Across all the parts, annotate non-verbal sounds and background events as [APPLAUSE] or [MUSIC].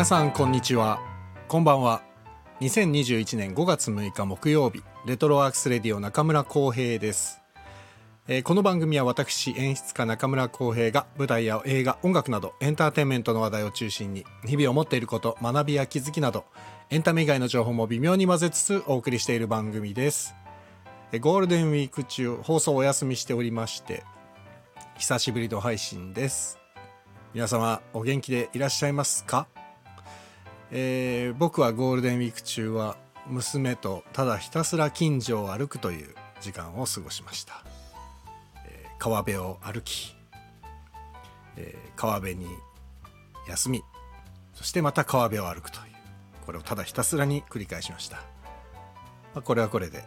皆さんこんにちは。こんばんは。2021年5月6日木曜日レトロワークスレディオ中村光平です、えーこの番組は私演出家中村光平が舞台や映画音楽などエンターテインメントの話題を中心に日々思っていること学びや気づきなどエンタメ以外の情報も微妙に混ぜつつお送りしている番組です。ゴールデンウィーク中放送お休みしておりまして久しぶりの配信です。皆様お元気でいらっしゃいますか？えー僕はゴールデンウィーク中は娘とただひたすら近所を歩くという時間を過ごしました、えー川辺を歩き、えー川辺に休みそしてまた川辺を歩くというこれをただひたすらに繰り返しました、まあこれはこれで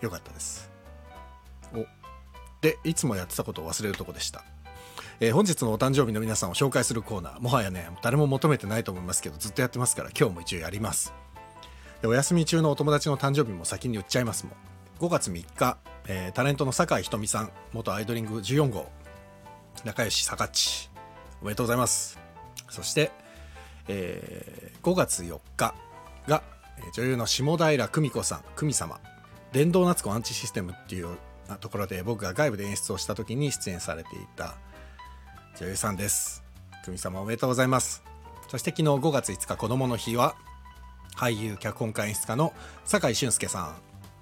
良かったです。お。でいつもやってたことを忘れるとこでした。えー本日のお誕生日の皆さんを紹介するコーナーもはやね誰も求めてないと思いますけどずっとやってますから今日も一応やります。でお休み中のお友達の誕生日も先に言っちゃいますもん。5月3日、えータレントの酒井ひとみさん元アイドリング14号仲良しさかっちおめでとうございます。そして、えー5月4日が女優の下平久美子さん久美様。電動夏子アンチシステムっていうところで僕が外部で演出をした時に出演されていた女優さんです。久美様おめでとうございます。そして昨日5月5日子供の日は俳優脚本家演出家の酒井俊介さ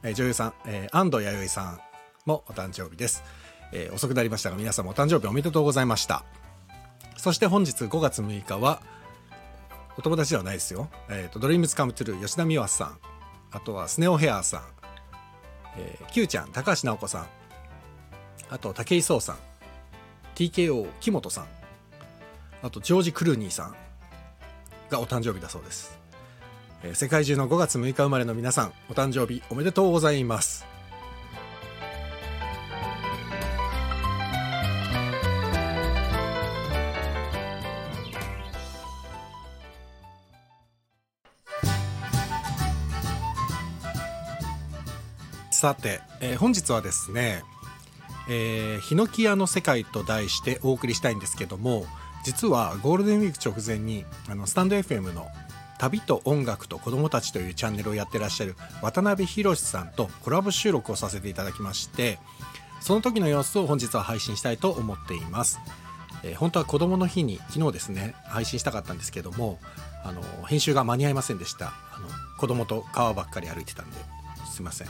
ん、女優さん、え安藤弥生さんもお誕生日です、え遅くなりましたが皆様お誕生日おめでとうございました。そして本日5月6日はお友達ではないですよ、えーとドリームズカムトゥルー吉田美和さん。あとはスネオヘアーさん、えー、Q ちゃん高橋直子さん。あと武井壮さん。TKO 木本さん。あとジョージ・クルーニーさんがお誕生日だそうです、えー世界中の5月6日生まれの皆さんお誕生日おめでとうございます。さて、えー本日はですねえーヒノキ屋の世界と題してお送りしたいんですけども実はゴールデンウィーク直前にあのスタンド FM の「旅と音楽と子供たち」というチャンネルをやってらっしゃる渡辺博さんとコラボ収録をさせていただきましてその時の様子を本日は配信したいと思っています、えー本当は子供の日に昨日ですね配信したかったんですけどもあの編集が間に合いませんでした。あの子供と川ばっかり歩いてたんですいません。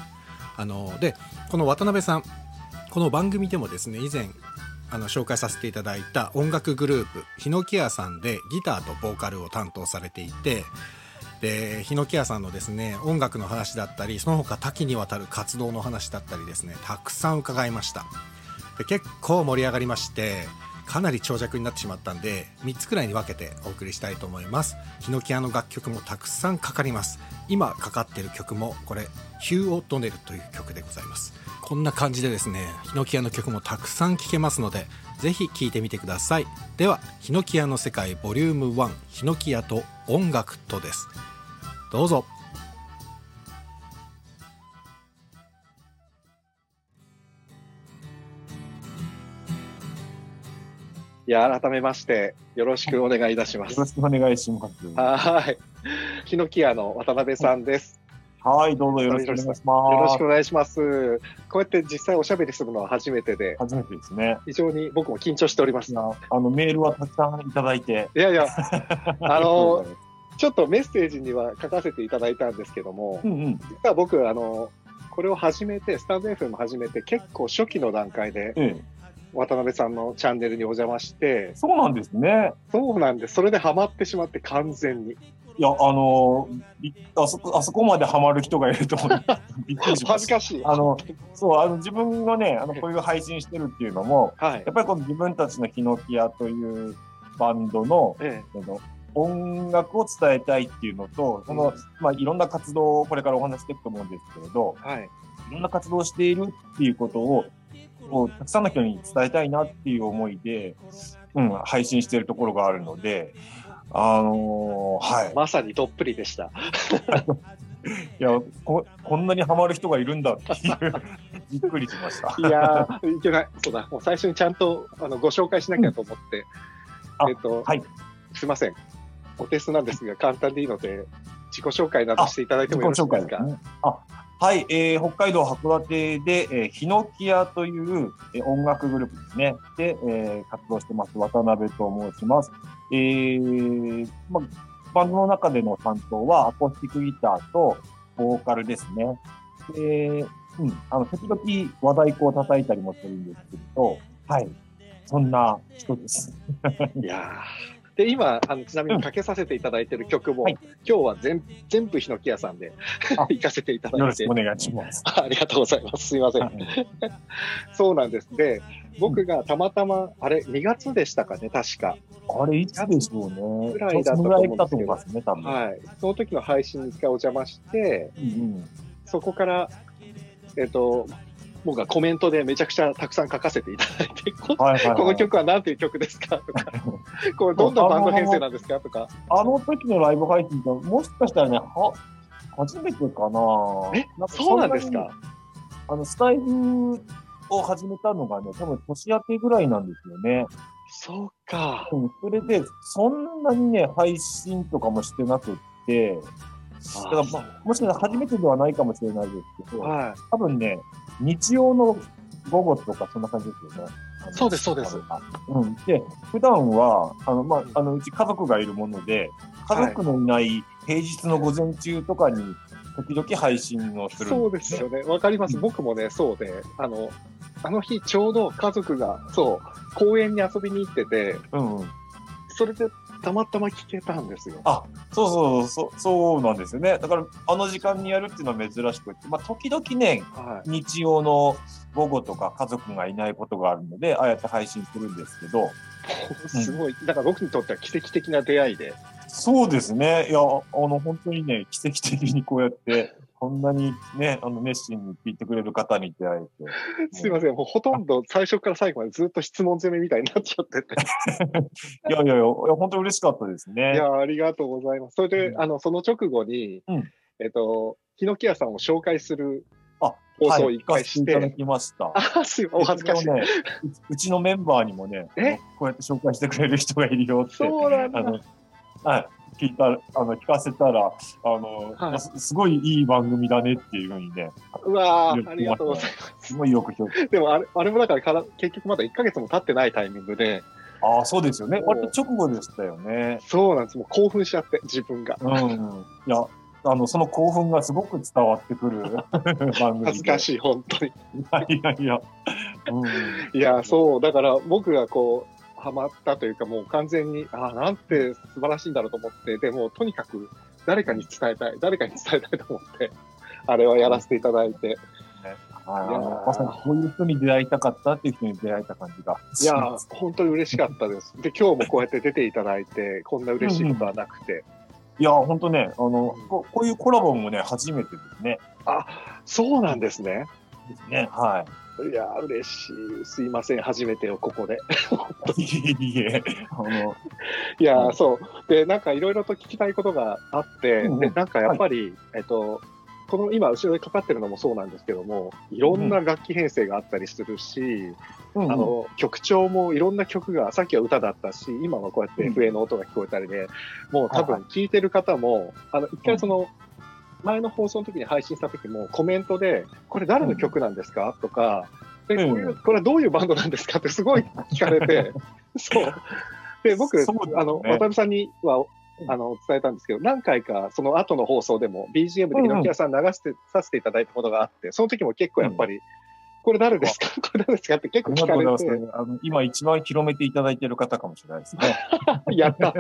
あのでこの渡辺さんこの番組でもですね以前あの紹介させていただいた音楽グループヒノキアさんでギターとボーカルを担当されていてでヒノキアさんのですね音楽の話だったりその他多岐にわたる活動の話だったりですねたくさん伺いました。で結構盛り上がりましてかなり長尺になってしまったんで3つくらいに分けてお送りしたいと思います。ヒノキ屋の楽曲もたくさんかかります。今かかってる曲もこれヒュー・オ・ドネルという曲でございます。こんな感じでですねヒノキ屋の曲もたくさん聴けますのでぜひ聴いてみてください。ではヒノキ屋の世界ボリューム1ヒノキ屋と音楽とです。どうぞ。いや、改めまして、よろしくお願いいたしますよろ。しくお願いします。はい。ヒノキ屋の渡辺さんです。はい、どうぞよろしくお願いします。よろしくお願いします。こうやって実際おしゃべりするのは初めてで、初めてですね。非常に僕も緊張しております。あのメールはたくさんいただいて。やいや、[LAUGHS] あの、ちょっとメッセージには書かせていただいたんですけどもう、んうん。実は僕、あの、これを始めて、スタンド FM 始めて、結構初期の段階で、ええ、渡辺さんのチャンネルにお邪魔して、そうなんですね。そうなんです。それでハマってしまって完全に。いや、あの、びあそこ、あそこまでハマる人がいると思って、[LAUGHS] びっくりしました。恥ずかしい。あの、そう、あの、自分がね、あの、こういう配信してるっていうのも、はいや。っぱりこの自分たちのヒノキ屋というバンドの、えその音楽を伝えたいっていうのと、その、まあ、いろんな活動をこれからお話ししていくと思うんですけれど、え、はい。いろんな活動をしているっていうことを、こうたくさんの人に伝えたいなっていう思いで、うん、配信しているところがあるので、あのーはい。まさにどっぷりでした。[LAUGHS] いやこ、こんなにハマる人がいるんだっていう、[LAUGHS] びっくりしました。いやー、いけない。そうだ。もう最初にちゃんとあのご紹介しなきゃと思って。あえっと、はい。すいません。お手数なんですが、簡単でいいので、自己紹介などしていただいてもよろしいですか？ね、あはい、えー、北海道函館で、えー、ヒノキ屋という、えー、音楽グループですね。で、えー、活動してます、渡辺と申します。えー、まあ、バンドの中での担当はアコースティックギターとボーカルですね。で、うん、あの、時々和太鼓を叩いたりもするんですけど、はい、そんな人です。[LAUGHS] いやーで、今、あのちなみにかけさせていただいている曲も、はい今日は全全部ヒノキ屋さんであ [LAUGHS] 行かせていただいてよろしくお。願いします。あ [LAUGHS] ありがとうございます。すいません。[LAUGHS] そうなんです。で、僕がたまたま、あれ、2月でしたかね、確か。あれ、いつでしょうね。ぐらいだったと思いますね、多分。はい。その時の配信に一回お邪魔して、うんうんそこから、えっ、と、僕がコメントでめちゃくちゃたくさん書かせていただいて、こはいはいはい。この曲は何ていう曲ですかとか、[LAUGHS] これどんなバンド編成なんですかとか、あの時のライブ配信と、もしかしたらね、は、初めてかな。えかそうなんですか？あの、スタイフを始めたのがね、多分年明けぐらいなんですよね。そうか。うん、それで、そんなにね、配信とかもしてなくって、だからまあ、もしかしたら初めてではないかもしれないですけど、は多分ね、日曜の午後とかそんな感じですよね。そうですそうです。うん。で、普段は、あの、まあ、あの、うち家族がいるもので、家族のいない平日の午前中とかに、時々配信をい。するそうんですよね。わかります。うん僕もね、そうで、あの、あの日ちょうど家族が、そう、公園に遊びに行ってて、うんうん。それでたまたま聞けたんですよ。あそうそうそう、そうなんですよね。だから、あの時間にやるっていうのは珍しくって、まあ、時々ね、はい。日曜の午後とか家族がいないことがあるので、ああやって配信するんですけど、[LAUGHS] すごい、だから僕にとっては奇跡的な出会いで。そうですね。いや、あの、本当にね、奇跡的にこうやって、こんなにね、あの、熱心に聞いてくれる方に出会えて。[LAUGHS] すいません、もうほとんど最初から最後までずっと質問攻めみたいになっちゃってて。[LAUGHS] いやいやいや、本当嬉しかったですね。いや、ありがとうございます。それで、うんあの、その直後に、うんえっと、ヒノキ屋さんを紹介するあ、放送をはい一回して、行かせていただきました。あ、すいません、お恥ずかしい。ね、ううちのメンバーにもね、え？こうやって紹介してくれる人がいるよって、そうなんだ。あの、はい、聞いた、あの、聞かせたら、あの、はいすすごいいい番組だねっていうふうにね、うわありがとうございますごいよく評価。す。でもあれ、あれもだからから、結局まだ1ヶ月も経ってないタイミングで、ああ、そうですよね。割と直後でしたよね。そうなんです。もう興奮しちゃって、自分が。うん。いや、あの、その興奮がすごく伝わってくる [LAUGHS] 番組。恥ずかしい、本当に。いやいやいや。うん。いや、そう、だから僕がこう、ハマったというか、もう完全に、ああ、なんて素晴らしいんだろうと思って、でも、とにかく誰かに伝えたい、誰かに伝えたいと思って、あれはやらせていただいて、まさにこういう人に出会いたかったっていう人に出会えた感じがいやー、本当に嬉しかったです。で、今日もこうやって出ていただいて、こんな嬉しいことはなくて、いや、本当ね、あの、ここういうコラボもね、初めてですね。そうなんですね。ですね。はいやー、嬉しい。すいません、初めてをここで。い。いえいえ、あの、いやそう。で、なんかいろいろと聞きたいことがあって、うんうんで、なんかやっぱり、えっと、この今後ろでかかってるのもそうなんですけども、いろんな楽器編成があったりするし、うんあの、曲調もいろんな曲が、さっきは歌だったし、今はこうやってうん笛の音が聞こえたりで、もう多は分聞いてる方も、あの、一回その、前の放送の時に配信した時もコメントで、これ誰の曲なんですか？とか、でこういうこれはどういうバンドなんですか？ってすごい聞かれて、[LAUGHS] そう。で、僕、ね。あの、渡辺さんには、あの、伝えたんですけど、何回かその後の放送でも BGM で猪木屋さん流して、させていただいたことがあって、その時も結構やっぱり、これ誰ですか？これ誰ですか？って結構聞かれ。て、あの今一番広めていただいている方かもしれないですね。[LAUGHS] やった。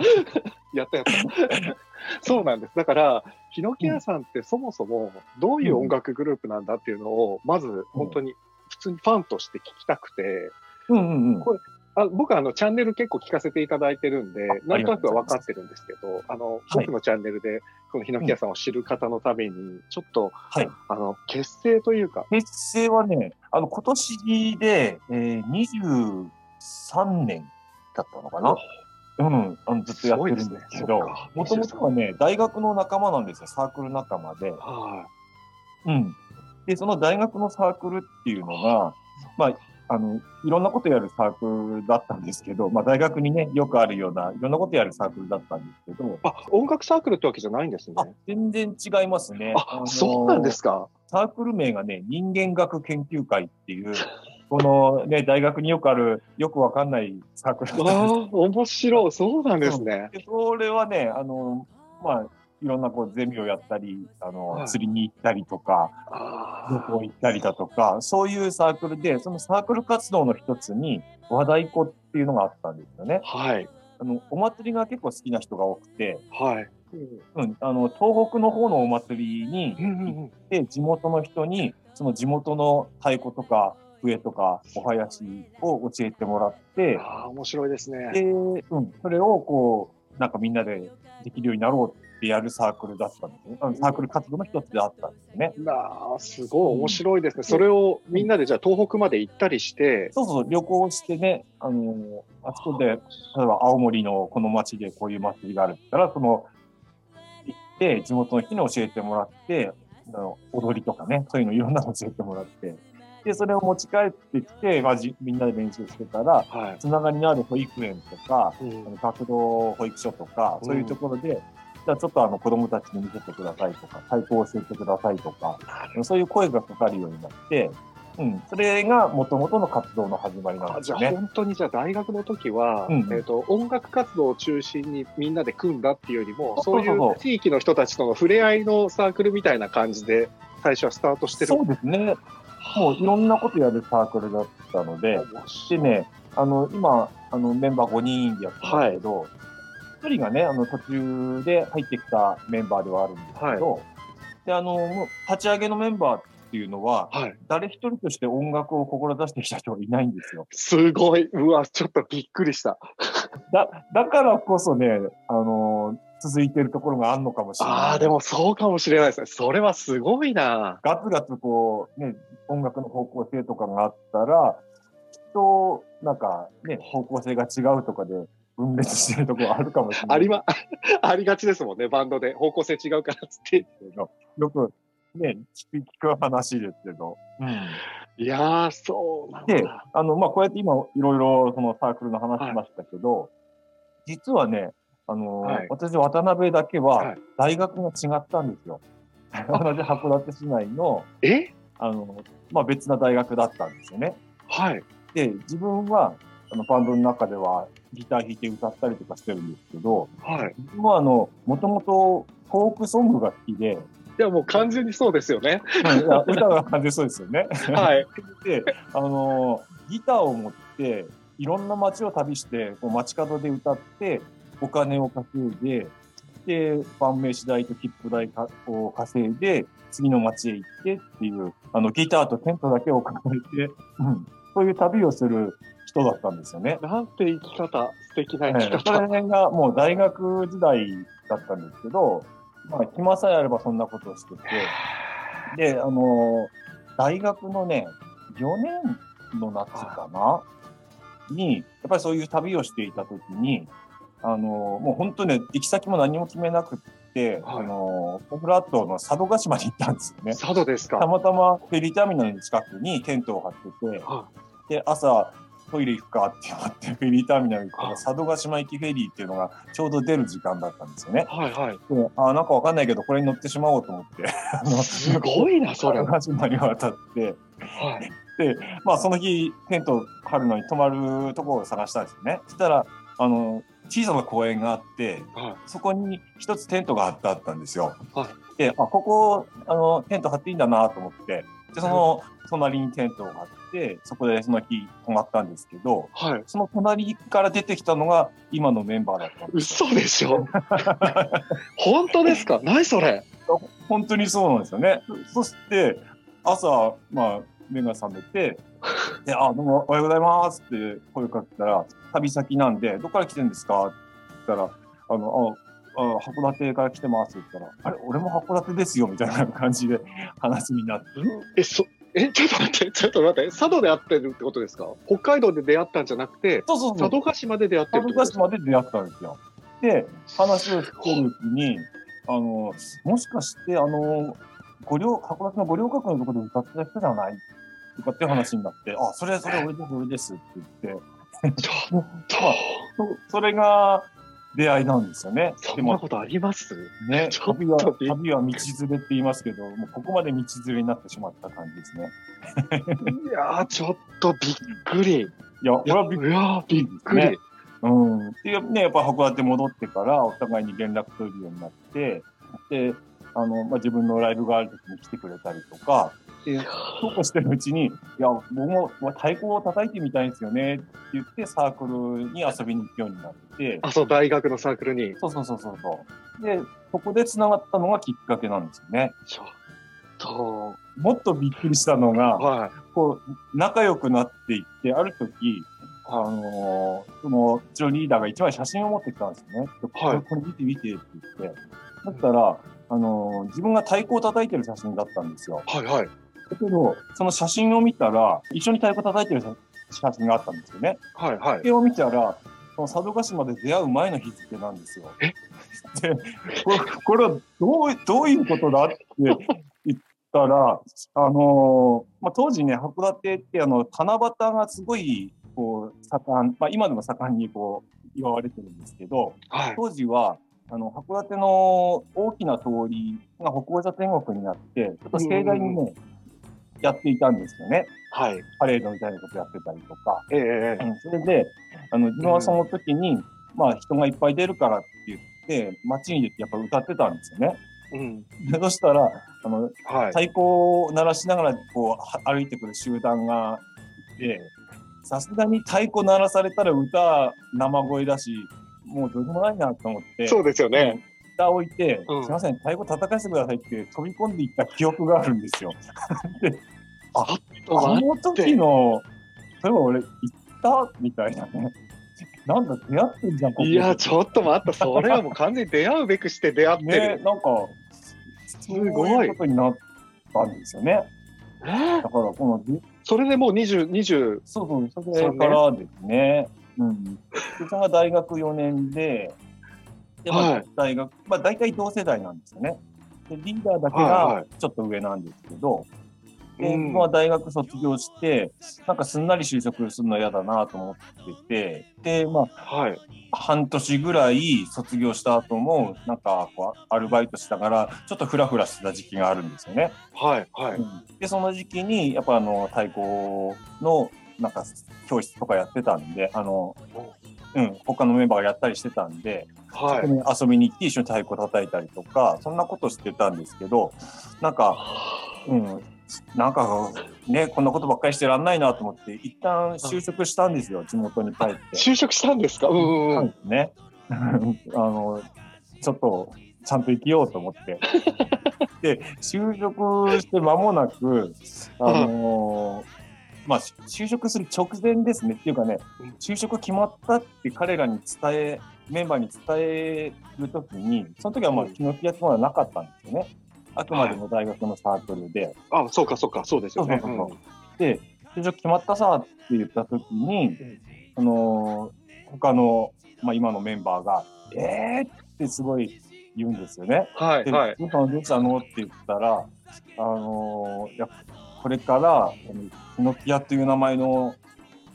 やったやった。そうなんです。だから、ヒノキ屋さんってそもそもどういう音楽グループなんだっていうのを、まず本当に普通にファンとして聞きたくて、うんうんうん。こあ僕はあのチャンネル結構聞かせていただいてるんで、あなんとなくは分かってるんですけど、あの、はい。僕のチャンネルでこのヒノキ屋さんを知る方のために、ちょっと、はい。あの、結成というか、結成はね、あの、今年で、えー、23年だったのかな。うん、あのずっとやってるんですけどもともとはね、大学の仲間なんですよ、サークル仲間で。はうん。で、その大学のサークルっていうのが、まあ、あの、いろんなことやるサークルだったんですけど、まあ大学にね、よくあるような、いろんなことやるサークルだったんですけど、あ、音楽サークルってわけじゃないんですね。あ、全然違いますね。あ、そうなんですか。サークル名がね、人間学研究会っていう、このね、大学によくある、よくわかんないサークルだったんですああ、面白い。そうなんですね。でそれはね、あの、まあ、いろんなこうゼミをやったり、あの、はい釣りに行ったりとか、旅あ行行ったりだとか、そういうサークルで、そのサークル活動の一つに、和太鼓っていうのがあったんですよね。あ、はい。あの、お祭りが結構好きな人が多くて、はい。うん、あの、東北の方のお祭りに行っんて、地元の人に、その地元の太鼓とか、笛とか、お囃子を教えてもらって、ああ、面白いですね。で、うん、それをこう、なんかみんなでできるようになろうってやるサークルだったんですね。サークル活動の一つであったんですよね。なあ、すごい面白いですね。それをみんなでじゃあ東北まで行ったりして、そうそう、旅行してね、あの、あそこで、例えば青森のこの町でこういう祭りがあるって言ったら、その、行って、地元の人に教えてもらって、あの踊りとかね、そういうのいろんなの教えてもらって、で、それを持ち帰ってきて、まあ、じみんなで練習してたら、はい。つながりのある保育園とか、うんあの学童保育所とか、そういうところで、じゃあちょっとあの子供たちに見せてくださいとか、太鼓を教えてくださいとか、そういう声がかかるようになって、うん、それが元々の活動の始まりなんあですよね。じゃあ本当にじゃあ大学の時は、うんえっ、と、音楽活動を中心にみんなで組んだっていうよりも、そういう地域の人たちとの触れ合いのサークルみたいな感じで、最初はスタートしてる。そうですね。もういろんなことやるサークルだったので、でね、あの、今、あの、メンバー5人でやってますけど、一、人がね、あの、途中で入ってきたメンバーではあるんですけど、で、あの、立ち上げのメンバーっていうのは、はい。誰一人として音楽を志してきた人がいないんですよ。すごい。うわ、ちょっとびっくりした。[LAUGHS] だ、だからこそね、あの、続いてるところがあるのかもしれない。ああ、でもそうかもしれないですね。それはすごいな。ガツガツこう、ね、音楽の方向性とかがあったら、きっと、なんかね、方向性が違うとかで分裂してるところあるかもしれない。ありま、[LAUGHS] ありがちですもんね、バンドで。方向性違うからっつって。よくね、聞く話ですけど。いやー、そうなんでだ。、あの、まあ、こうやって今、いろいろそのサークルの話しましたけど、実はね、あの、はい私、渡辺だけははい大学が違ったんですよ。同じ函館市内の、え？あの、まあ、別な大学だったんですよね。はい。で、自分は、あの、バンドの中ではギター弾いて歌ったりとかしてるんですけど、はい。自分はあの、もともとフォークソングが好きで、いや、もう完全にそうですよね。いや歌が完全にそうですよね。はい。で、あの、ギターを持って、いろんな街を旅して、こう街角で歌って、お金を稼いで、で、晩飯代と切符代かを稼いで、次の街へ行ってっていう、あの、ギターとテントだけを抱えて、うん、そういう旅をする人だったんですよね。なんて生き方、素敵なえ生きえそ方。れがもう大学時代だったんですけど、まあ、暇さえあればそんなことをしてて、で、あの、大学のね、4年の夏かな？に、やっぱりそういう旅をしていたときに、あの、もう本当ね、行き先も何も決めなくって、はいあの、フラットの佐渡島に行ったんですよね。佐渡ですか。たまたまフェリーターミナルの近くにテントを張ってて、はで、朝、トイレ行くかって言って、フェリーターミナル行ったら、はい佐渡島行きフェリーっていうのがちょうど出る時間だったんですよね。はいはい。で、あなんかわかんないけど、これに乗ってしまおうと思って、あの、すごいな、それ。佐渡島に渡って、はい。まあその日、テント張るのに泊まるところを探したんですよね。そしたら、あの、小さな公園があって、はい。そこに一つテントが張ってあったんですよ。はいで、あ、ここ、あの、テント張っていいんだなと思って、で、その隣にテントを張って、そこでその日泊まったんですけど、はい。その隣から出てきたのが今のメンバーだったんですよ。嘘でしょ？[LAUGHS] 本当ですか？何それ？本当にそうなんですよね。そして、朝、まあ、目が覚めて、[LAUGHS] で、あ、どうもおはようございますって声かけたら、旅先なんで、どこから来てるんですか？って言ったら、あの、あ、あ函館から来てますって言ったら、あれ、俺も函館ですよみたいな感じで話になって。え、そ、え、ちょっと待って、ちょっと待って、佐渡で会ってるってことですか？北海道で出会ったんじゃなくて、そうそうそう。佐渡島で出会ってるって佐渡ことですか？島で出会ったんですよ。で、話をしてるうちに、あの、もしかして、あの、五稜、函館の五稜郭のところで歌ってた人じゃないとかっていう話になって、あ、それ、それ俺です、俺ですって言って、ちょっと、[LAUGHS] そそれが出会いなんですよね。そんなことあります？ね、[LAUGHS] ちょっと旅は、旅は道連れって言いますけど、もうここまで道連れになってしまった感じですね。いやー、ちょっとびっくり。いや、はびっくりびっくねり。うん。で、ね、やっぱ函館戻ってから、お互いに連絡取るようになって、で、あの、まあ、自分のライブがある時に来てくれたりとか、で、そうこうしてるうちに、いや、僕もまあ太鼓を叩いてみたいんですよねって言って、サークルに遊びに行くようになって、あ、そう、大学のサークルに。そうそうそうそうそう。で、そこで繋がったのがきっかけなんですよね。ちょっと、もっとびっくりしたのが、はい。こう、仲良くなっていって、ある時、あのーその、うちのリーダーが一枚写真を持ってきたんですよね。でこれ、これ見て見てって言って。だったら、あのー自分が太鼓を叩いてる写真だったんですよ。はいはい。だけど、その写真を見たら、一緒に太鼓叩いてる写真があったんですよね。はいはいそ。れを見たら、その佐渡島で出会う前の日付なんですよ。え？で、これ、これはどう、どういうことだって言ったら、あのーまあ、当時ね、函館ってあの、七夕がすごい、こう、盛ん、まあ、今でも盛んにこう、祝われてるんですけど、はい。当時は、あの、函館の大きな通りが北欧座天国になって、ちょっと盛大にね、やっていたんですよね。はい。パレードみたいなことやってたりとか。ええええうんそれで、あの、自分はその時に、まあ人がいっぱい出るからって言って、街に出てやっぱ歌ってたんですよね。うん。でそしたら、あの、はい。太鼓を鳴らしながら、こう、は歩いてくる集団がいて、さすがに太鼓鳴らされたら歌生声だし、もうどうでもないなと思って、そうですよね。蓋を置いて、うんすいません、太鼓叩かせてくださいって飛び込んでいった記憶があるんですよ。[LAUGHS] で、あ、あの時の、そういえば俺、行ったみたいなね。なんだ、出会ってんじゃん、ここいや、ちょっと待った。それはもう完全に出会うべくして出会って [LAUGHS] ね、る。なんか、すごいそういうことになったんですよね。え？ーだから、この、それでもう20、20、そうそう、それからですね。うん。でそれが大学4年で、で、まあはい、大学、まあ、大体同世代なんですよね。で、リーダーだけはいはがちょっと上なんですけど、で、うんまあ、大学卒業して、なんかすんなり就職するの嫌だなと思ってて、で、まあ、はい。半年ぐらい卒業した後も、なんかこう、アルバイトしながら、ちょっとフラフラしてた時期があるんですよね。はい。はい。で、その時期に、やっぱあの、太鼓の、なんか、教室とかやってたんで、あの、うん、他のメンバーがやったりしてたんで、はい。そこに遊びに行って一緒に太鼓叩いたりとか、そんなことしてたんですけど、なんか、うん、なんか、ね、こんなことばっかりしてらんないなと思って、一旦就職したんですよ、地元に帰って。就職したんですか？うんうんうん。ね。[LAUGHS] あの、ちょっと、ちゃんと生きようと思って。[LAUGHS] で、就職して間もなく、あのまあ、就職する直前ですね。っていうかねうん、就職決まったって彼らに伝え、メンバーに伝えるときに、その時はまあ、うん気の気圧まだなかったんですよね。あくまでも大学のサークルで。あ、そうかそうか、そうですよね。そうそうそうで、就職決まったさって言ったときに、んあのー他の、まあ、今のメンバーが、えーってすごい言うんですよね。で、はいはい。どうしたの？どうしたの？って言ったら、あのーいや、これから、ヒノキ屋という名前の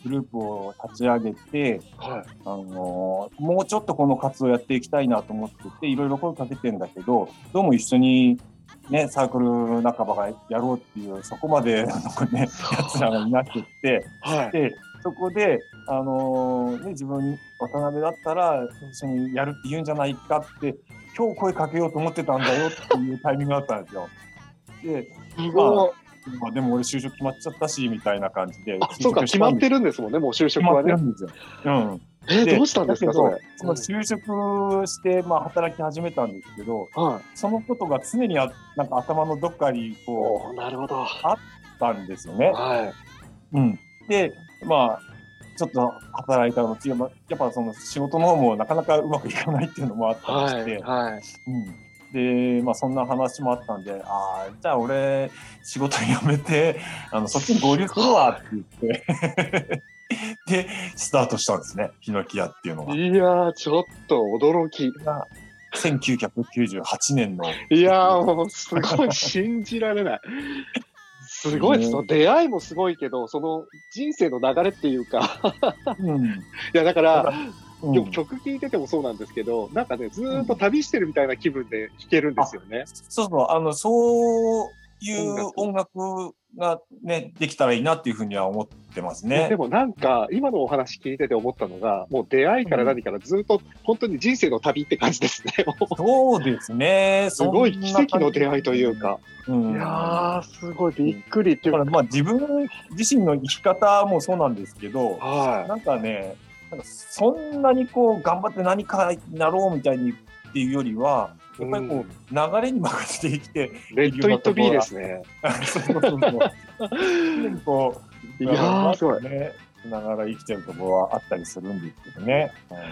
グループを立ち上げて、はい。あのーもうちょっとこの活動やっていきたいなと思ってて、いろいろ声かけてんだけど、どうも一緒に、ね、サークル仲間がやろうっていう、そこまで、[LAUGHS] ね、奴らがいなくって、はい。で、そこで、あのーね、自分、渡辺だったら一緒にやるって言うんじゃないかって、今日声かけようと思ってたんだよっていうタイミングだったんですよ。で、すごい。まあ、でも俺就職決まっちゃったし、みたいな感じで。あ、そうか、決まってるるんですもんね、もう就職はね。てるんですよ。うん。え、でどうしたんですか、それ？その就職して、まあ、働き始めたんですけど、はい。そのことが常にあなんか頭のどっかにこおーなるほど。はう、あったんですよね。い。うん。で、まあ、ちょっと働いたのやっぱ、やっぱその仕事の方もなかなかうまくいかないっていうのもあったりはして、い。はい。うん。で、まあそんな話もあったんで、ああ、じゃあ俺、仕事辞めて、あの、そっちに合流するわって言って、[LAUGHS] で、スタートしたんですね、ヒノキ屋っていうのが。いやー、ちょっと驚き。が1998年の、いやー、もう、すごい信じられない。すごいです。そ [LAUGHS] の出会いもすごいけど、その人生の流れっていうか、うん。いやだから、うんでも曲聴いててもそうなんですけど、なんかね、ずーっと旅してるみたいな気分で弾けるんですよね。そうそう、あの、そういう音楽がね、できたらいいなっていうふうには思ってますね。でもなんか、今のお話聞いてて思ったのが、もう出会いから何からずっと本当に人生の旅って感じですね。そうですね。すごい奇跡の出会いというか。うん。いやー、すごいびっくりっていうか、まあ自分自身の生き方もそうなんですけど、はなんかね、なんかそんなにこう頑張って何かになろうみたいにっていうよりは、やっぱりこう、流れに任せて生きて、い。レッド・イット・ビーですね。[LAUGHS] そうそうそう。[LAUGHS] [LAUGHS] こう、いやー、すごい。ね、しながら生きてるところはあったりするんですけどね。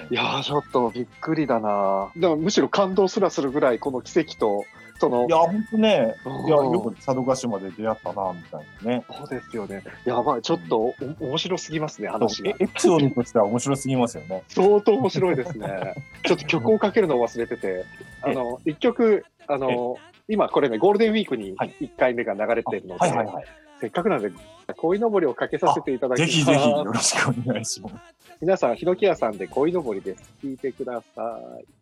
いやー、ちょっとびっくりだなでもむしろ感動すらするぐらい、この奇跡と、そのい、や、ほんとね、うんいや、よく佐渡島で出会ったな、みたいなね。そうですよね。やばい、ちょっとお面白すぎますね、話がえ。エピソードとしては面白すぎますよね。相当面白いですね。[LAUGHS] ちょっと曲をかけるのを忘れてて、あの、一曲、あの、今これね、ゴールデンウィークにはい1回目が流れてるので、はいはいはい。せっかくなんで、鯉のぼりをかけさせていただきます。ぜひぜひよろしくお願いします。皆さん、ヒノキ屋さんで鯉のぼりです。聞いてください。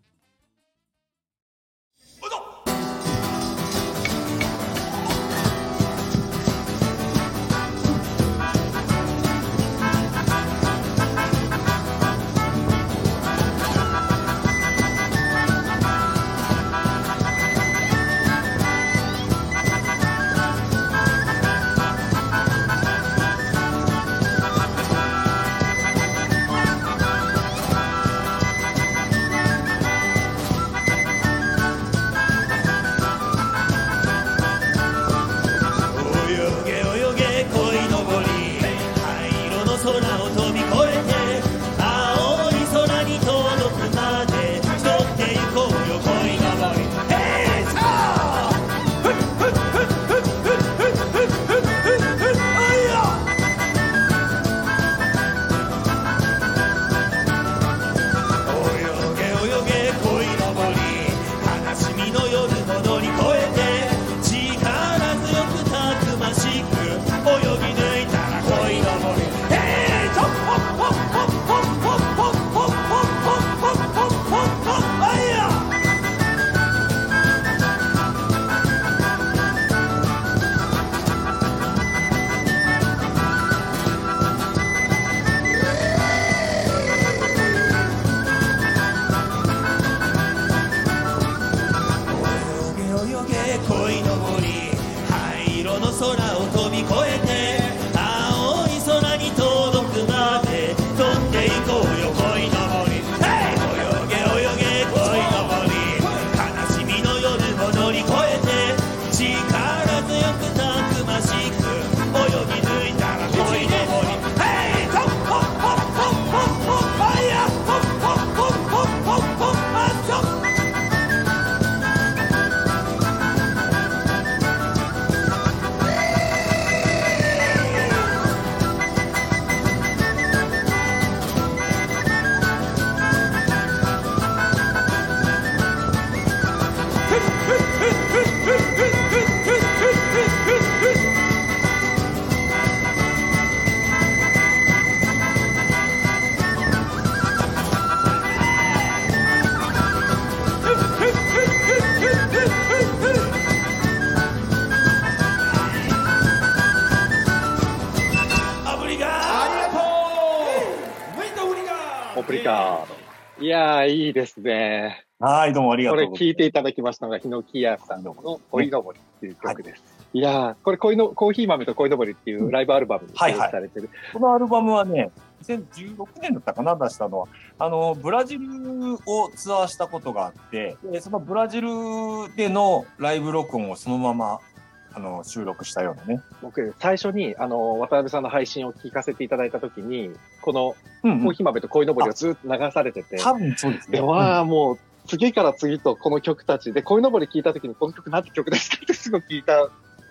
い、どうもありがことれうござい聞いていただきましたのが、ヒノキ屋さんの恋のぼりっていう曲です。い、やー、これ恋の、コーヒー豆と恋のぼりっていうライブアルバムにはいはいされてる。このアルバムはね、2016年だったかな、出したのは。あの、ブラジルをツアーしたことがあって、でそのブラジルでのライブ録音をそのまま、あの、収録したようなね。僕、最初に、あの、渡辺さんの配信を聞かせていただいたときに、このうん、コーヒー豆と恋のぼりをずっと流されてて、多分そうですね。で、わあ、もう、次から次とこの曲たちで、恋のぼり聞いたときに、この曲なんて曲ですかってすぐ聞いた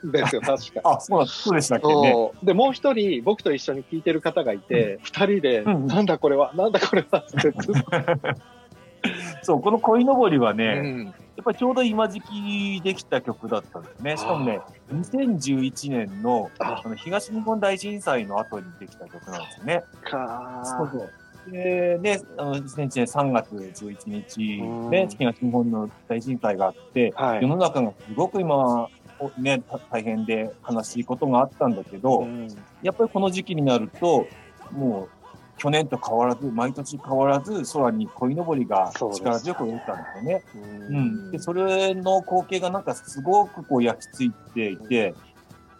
んですよ、[LAUGHS] 確か。あ、そうそうでしたっけ？ね。で、もう一人、僕と一緒に聴いてる方がいて、二、人で、うんなんだこれは、なんだこれはって [LAUGHS] そう、この恋のぼりはうね、んっぱりちょうど今時期できた曲だったんですね。しかもね、2011年のああの東日本大震災の後にできた曲なんですよね。かそうそう。で、で、あの2001年3月11日うんね、東日本の大震災があって、はい世の中がすごく今、おね、た大変で悲しいことがあったんだけど、うんやっぱりこの時期になると、もう去年と変わらず、毎年変わらず、空に鯉のぼりが力強く出たんですよね。ううん。で、それの光景がなんかすごくこう焼き付いていて、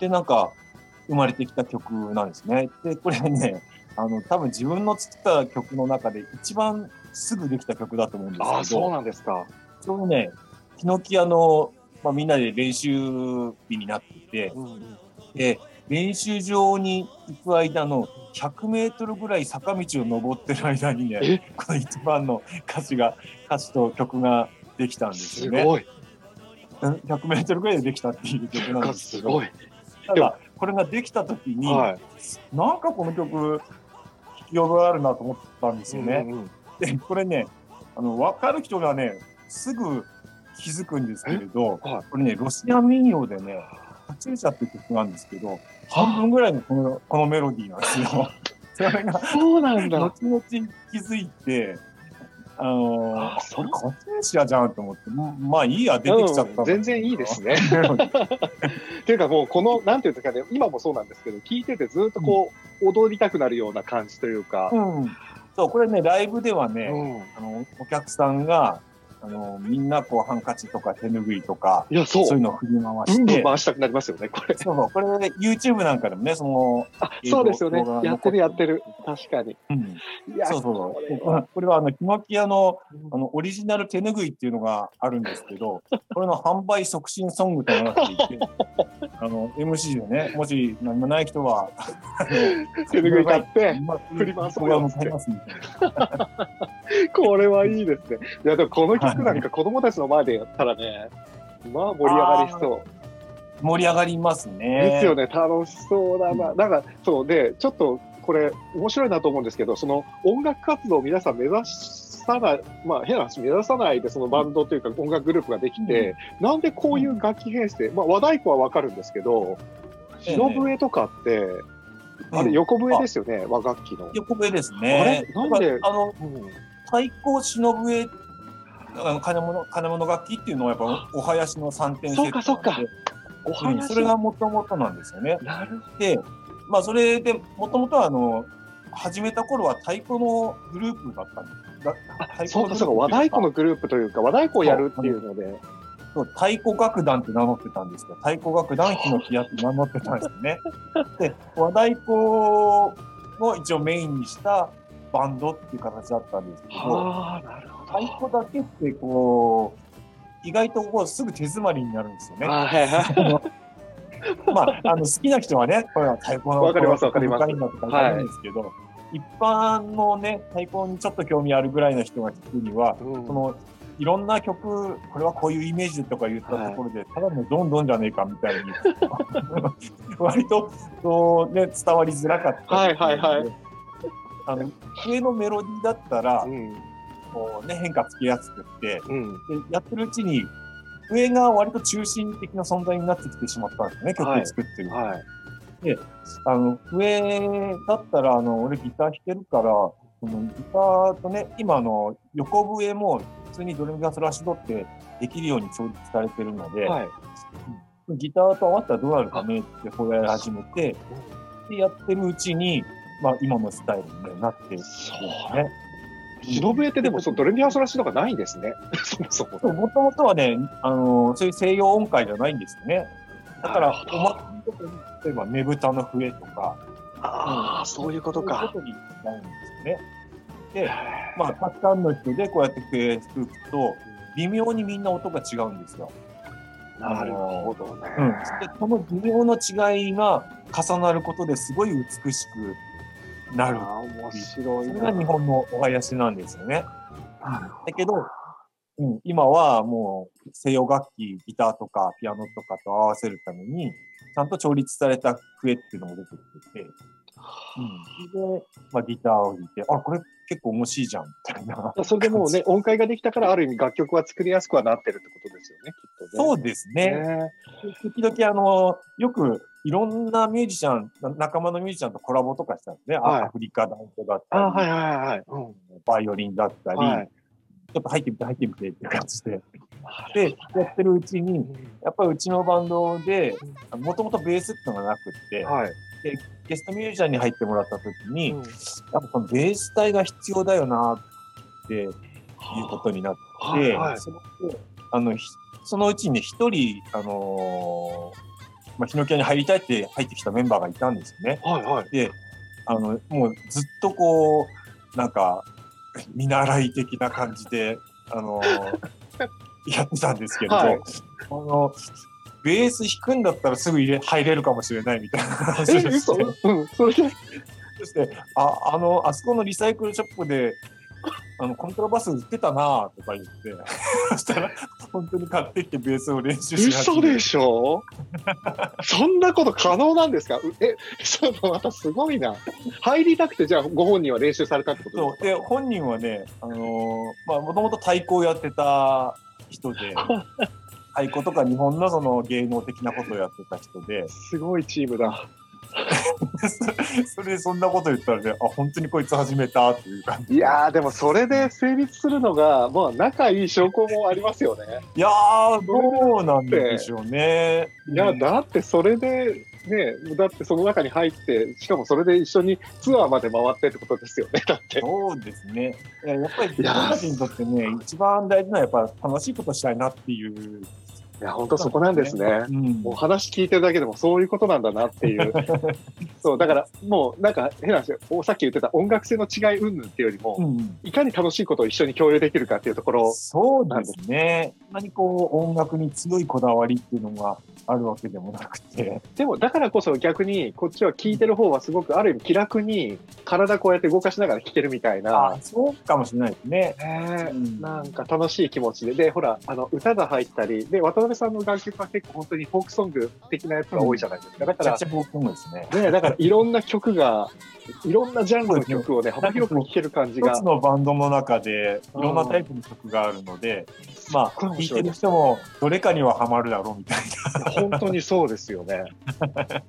で、なんか生まれてきた曲なんですね。で、これね、あの、多分自分の作った曲の中で一番すぐできた曲だと思うんですけど、ああ、そうなんですか。ちょうどね、ヒノキ屋の、まあ、みんなで練習日になっていて、で、練習場に行く間の100メートルぐらい坂道を登ってる間にえ？ね、この一番の歌詞が、歌詞と曲ができたんですよね。すごい。うん100メートルぐらいでできたっていう曲なんですけど、すごい。ただ、これができた時に、はい。なんかこの曲、聞き覚えあるなと思ったんですよね。うんうんで、これね、あの、わかる人がね、すぐ気づくんですけれど、はいこれね、ロシア民謡でね、カチューシャって曲なんですけど、半分ぐらいのこのこのメロディーなんですよ。[LAUGHS] それが、そうなんだ。後々気づいて、あのーあそれカチューシャじゃんと思って、ままあいいや、出てきちゃった全然いいですね。[LAUGHS] っていうかもうこの、なんていうんですかね、今もそうなんですけど、聞いててずっとこう、踊りたくなるような感じというか。うん。そう、これね、ライブではね、うんあの、お客さんが、あの、みんなこう、ハンカチとか手ぬぐいとか、いや、そう。そういうのを振り回して、ブン回したくなりますよね、これ。そうそう、これ、YouTube なんかでもね、その、あ、そうですよね。やってるやってる。確かに。うん、いや、そうそうこれそう。これは、あの、ヒノキ屋の、あの、オリジナル手ぬぐいっていうのがあるんですけど、[LAUGHS] これの販売促進ソングとなっていて、[LAUGHS] あの、MC でね、もし何もない人は、手ぬぐい買って、今振り回そうよ動画 [LAUGHS] [LAUGHS] これはいいですね。いや、でもこの曲なんか子供たちの前でやったらね、[LAUGHS] まあ盛り上がりそう。盛り上がりますね。ですよね、楽しそうだな。なんか、そうで、ちょっとこれ、面白いなと思うんですけど、その音楽活動を皆さん目指さない、まあ変な話、目指さないで、そのバンドというか音楽グループができて、なんでこういう楽器編成、まあ和太鼓はわかるんですけど、ええ白笛とかって、あれ横笛ですよね、和楽器の。横笛ですね。あれ？なんで？あの、うん太鼓、忍笛、あの金物、金物楽器っていうのはやっぱお囃子の3点セットで。そうかそうかおうん話それがもともとなんですよね。なるほで、まあそれで、もともとはあの、始めた頃は太鼓のグループだったんです。だ太ど。そうかそうか、和太鼓のグループというか、和太鼓をやるっていうので。そう太鼓楽団って名乗ってたんですよ。太鼓楽団ヒノキ屋って名乗ってたんですよね。で、和太鼓を一応メインにしたバンドっていう形だったんですけど、はあ、なるほ太鼓だけってこう、意外とこうすぐ手詰まりになるんですよね。はいはい。[LAUGHS] まあ、あの好きな人はね、これは太鼓のわかりますわかります。かるんですけど、一般のね、太鼓にちょっと興味あるぐらいの人が聞くには、うん。そのいろんな曲、これはこういうイメージとか言ったところで、ただのどんどんじゃねえかみたいに、[LAUGHS] 割とこう、ね、伝わりづらかったりはいはいはいあの上のメロディーだったら、うん。こうね、変化つけやすくって、うん。でやってるうちに、上が割と中心的な存在になってきてしまったんですよね、曲を作ってる。はい。あの、上だったら、あの、俺ギター弾けるから、そのギターとね、今あの、横笛も普通にドレミファソラシドってできるように調律されてるので、はい。ギターと合わせたらどうなるかねってこうやり始めて、で、やってるうちに、まあ今のスタイルにねなってるんですね。忍笛ってでもそのドレミファソラシドがないんですね。[LAUGHS] そもそも。そうもともとはね、あの、そういう西洋音階じゃないんですよね。だから、お祭りとかに、例えばねぶたの笛とか、ああ、そういうことか。そういうことになるんですよね。で、まあ、たくさんの人でこうやって笛吹くと、微妙にみんな音が違うんですよ。なるほどね。うん。で、この微妙の違いが重なることですごい美しくなる。面白いそれな。が日本のお囃子なんですよね。だけど、うん、今はもう西洋楽器、ギターとかピアノとかと合わせるために、ちゃんと調律された笛っていうのも出てきてて、うん、で、まあ、ギターを弾いて、あ、これ結構面白いじゃん、みたいな。それでもうね、音階ができたから、ある意味楽曲は作りやすくはなってるってことですよね、きっとね。そうですね。ね時々あの、よくいろんなミュージシャン、な仲間のミュージシャンとコラボとかしたんですね。あはい。アフリカダンスだったり、あはいはいはい。うん。バイオリンだったり、はい。ちょっと入ってみて入ってみてっていう感じで。で、やってるうちに、やっぱりうちのバンドで、もともとベースっていうのがなくって、はい。ゲストミュージシャンに入ってもらった時に、うん。やっぱこのベース隊が必要だよなっていうことになって、はいはい。そのあのひそのうちに一人、あのーまあ、ヒノキ屋に入りたいって入ってきたメンバーがいたんですよね。はいはい。で、あの、もうずっとこう、なんか、見習い的な感じで、あのー [LAUGHS] やってたんですけれど、はいあの、ベース弾くんだったらすぐ入れ入れるかもしれないみたいな話え、をしてそして、あ、あの、あそこのリサイクルショップで、あの、コントラバス売ってたなとか言って、[LAUGHS] そしたら、本当に買ってきてベースを練習し嘘でしょ？そんなこと可能なんですか？うえ、ちょっとまたすごいな。入りたくて、じゃあご本人は練習されたってことそう。で、本人はね、あのーまあ、もともと太鼓をやってた人で、[LAUGHS] 太鼓とか日本のその芸能的なことをやってた人で、すごいチームだ。[LAUGHS] それでそんなこと言ったらね、あ、本当にこいつ始めたっていう感じ。いやー、でもそれで成立するのが、まあ、仲いい証拠もありますよね。いやー、どうなんでしょうね。いや、うんだってそれで、ね、だってその中に入って、しかもそれで一緒にツアーまで回ってってことですよね、[LAUGHS] だって。そうですね。いややっぱり自いや分たちにとってね、一番大事なのはやっぱ楽しいことしたいなっていう。いや、本当そこなんですね。うんもう話聞いてるだけでもそういうことなんだなっていう。[LAUGHS] そう、だからもうなんか変な話、おさっき言ってた音楽性の違い云々っていうよりも、うんいかに楽しいことを一緒に共有できるかっていうところ、そうですね。何こう音楽に強いこだわりっていうのがあるわけでもなくて。でもだからこそ逆にこっちは聞いてる方はすごくある意味気楽に体こうやって動かしながら聴けるみたいなあ、そうかもしれないですね。ねうんなんか楽しい気持ちで、で、ほら、あの、歌が入ったり、で、渡辺さんの楽曲は結構本当にフォークソング的なやつが多いじゃないですか。だからめちゃくち、ゃ僕もですね。ね、だからいろんな曲が、いろんなジャンルの曲をね、幅広く聴ける感じが一つ。のバンドの中でいろんなタイプの曲があるので、まあ、すっごい面白い聴いてる人もどれかにはハマるだろうみたいな。[LAUGHS] 本当にそうですよね。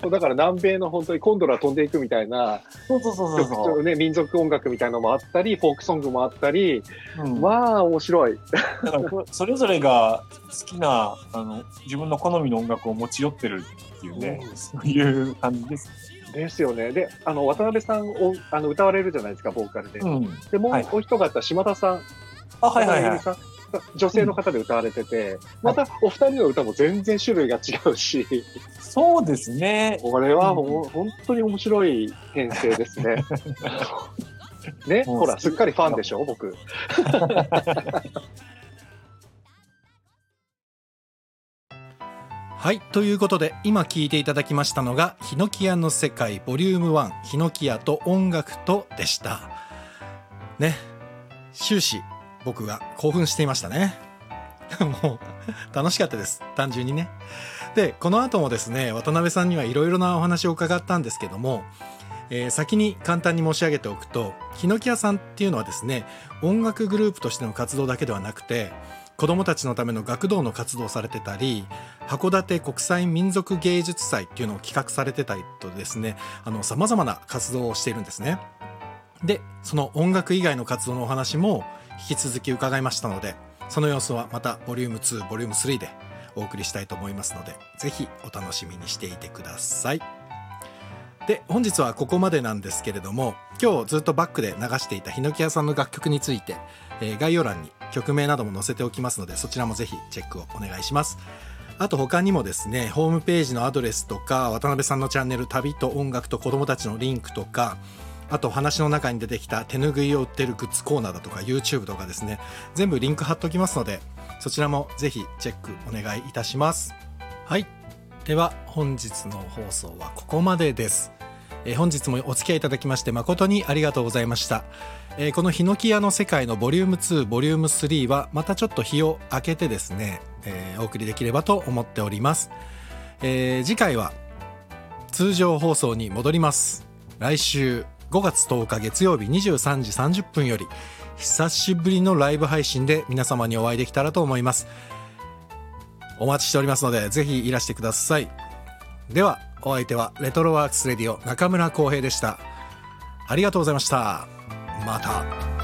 そうだから南米の本当にコンドラ飛んでいくみたいなそうそうそう曲とね、民族音楽みたいなのもあったり、フォークソングもあったり、うんまあ面白い。だからこそれぞれが好きなあの自分の好みの音楽を持ち寄ってるっていうね、うんそういう感じです。ですよね。で、あの、渡辺さんをあの歌われるじゃないですか、ボーカルで。うん、で、もうはいお一方、島田さん。あはいはいはい。女性の方で歌われてて、またお二人の歌も全然種類が違うし、そうですね。これはうんもう本当に面白い編成ですね。[LAUGHS] ね、ほら、すっかりファンでしょ、僕。[LAUGHS] はいということで今聞いていただきましたのが「ヒノキ屋の世界ボリューム1ヒノキ屋と音楽と」でしたね終始僕が興奮していましたね。[LAUGHS] もう楽しかったです。単純にね。でこの後もですね渡辺さんにはいろいろなお話を伺ったんですけども、えー先に簡単に申し上げておくとヒノキ屋さんっていうのはですね音楽グループとしての活動だけではなくて子どもたちのための学童の活動をされてたり函館国際民族芸術祭っていうのを企画されてたりとですねさまざまな活動をしているんですね。でその音楽以外の活動のお話も引き続き伺いましたのでその様子はまたボリューム2ボリューム3でお送りしたいと思いますのでぜひお楽しみにしていてください。で本日はここまでなんですけれども今日ずっとバックで流していたヒノキ屋さんの楽曲について、えー概要欄に曲名なども載せておきますのでそちらもぜひチェックをお願いしますあと他にもですねホームページのアドレスとか渡辺さんのチャンネル旅と音楽と子供たちのリンクとかあと話の中に出てきた手ぬぐいを売ってるグッズコーナーだとか YouTube とかですね。全部リンク貼っておきますのでそちらもぜひチェックお願いいたします。はい。では本日の放送はここまでです。本日もお付き合いいただきまして誠にありがとうございました、このヒノキ屋の世界のボリューム2ボリューム3はまたちょっと日を明けてですね、お送りできればと思っております、次回は通常放送に戻ります。来週。5月10日月曜日23時30分より久しぶりのライブ配信で皆様にお会いできたらと思います。お待ちしておりますのでぜひいらしてください。ではお相手はレトロワークスレディオ中村浩平でした。ありがとうございました。また。